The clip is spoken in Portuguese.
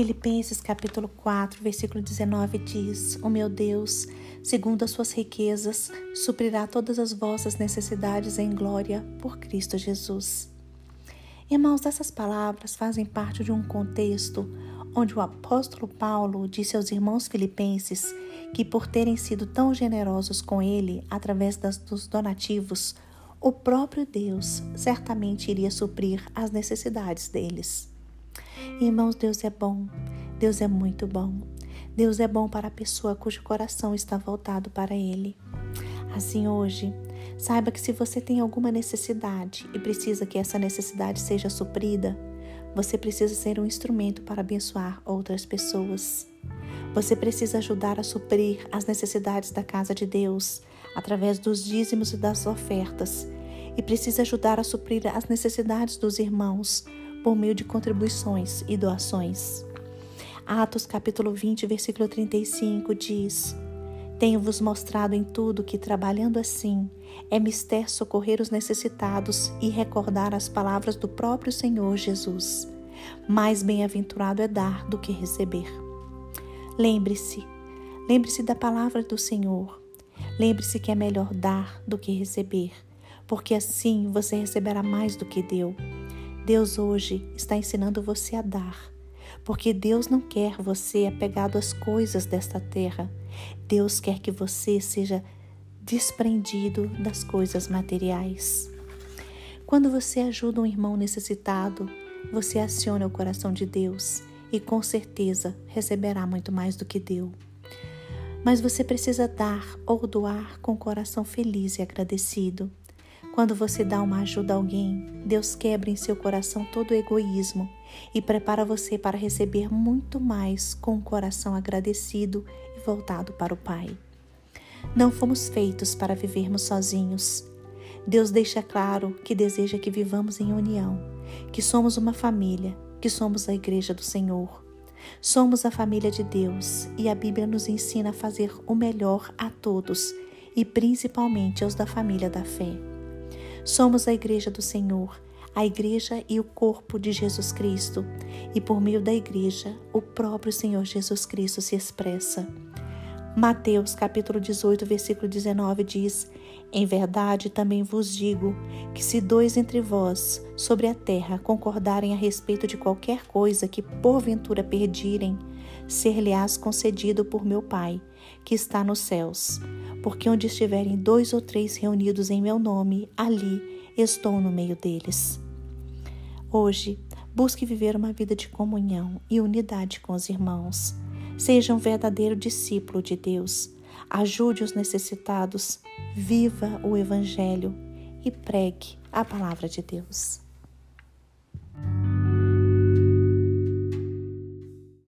Filipenses capítulo 4, versículo 19 diz: O meu Deus, segundo as suas riquezas, suprirá todas as vossas necessidades em glória por Cristo Jesus. Irmãos, essas palavras fazem parte de um contexto onde o apóstolo Paulo disse aos irmãos filipenses que, por terem sido tão generosos com ele através das, dos donativos, o próprio Deus certamente iria suprir as necessidades deles. Irmãos, Deus é bom, Deus é muito bom. Deus é bom para a pessoa cujo coração está voltado para Ele. Assim, hoje, saiba que se você tem alguma necessidade e precisa que essa necessidade seja suprida, você precisa ser um instrumento para abençoar outras pessoas. Você precisa ajudar a suprir as necessidades da casa de Deus através dos dízimos e das ofertas, e precisa ajudar a suprir as necessidades dos irmãos por meio de contribuições e doações. Atos capítulo 20, versículo 35 diz: Tenho-vos mostrado em tudo que, trabalhando assim, é mister socorrer os necessitados e recordar as palavras do próprio Senhor Jesus. Mais bem-aventurado é dar do que receber. Lembre-se, lembre-se da palavra do Senhor. Lembre-se que é melhor dar do que receber, porque assim você receberá mais do que deu. Deus hoje está ensinando você a dar, porque Deus não quer você apegado às coisas desta terra. Deus quer que você seja desprendido das coisas materiais. Quando você ajuda um irmão necessitado, você aciona o coração de Deus e com certeza receberá muito mais do que deu. Mas você precisa dar ou doar com o coração feliz e agradecido. Quando você dá uma ajuda a alguém, Deus quebra em seu coração todo o egoísmo e prepara você para receber muito mais com um coração agradecido e voltado para o Pai. Não fomos feitos para vivermos sozinhos. Deus deixa claro que deseja que vivamos em união, que somos uma família, que somos a igreja do Senhor. Somos a família de Deus e a Bíblia nos ensina a fazer o melhor a todos e principalmente aos da família da fé. Somos a igreja do Senhor, a igreja e o corpo de Jesus Cristo, e por meio da igreja, o próprio Senhor Jesus Cristo se expressa. Mateus capítulo 18, versículo 19 diz: Em verdade também vos digo que se dois entre vós sobre a terra concordarem a respeito de qualquer coisa que porventura perdirem, ser-lhe-ás concedido por meu Pai, que está nos céus porque onde estiverem dois ou três reunidos em meu nome, ali estou no meio deles. Hoje, busque viver uma vida de comunhão e unidade com os irmãos. Seja um verdadeiro discípulo de Deus. Ajude os necessitados, viva o Evangelho e pregue a palavra de Deus.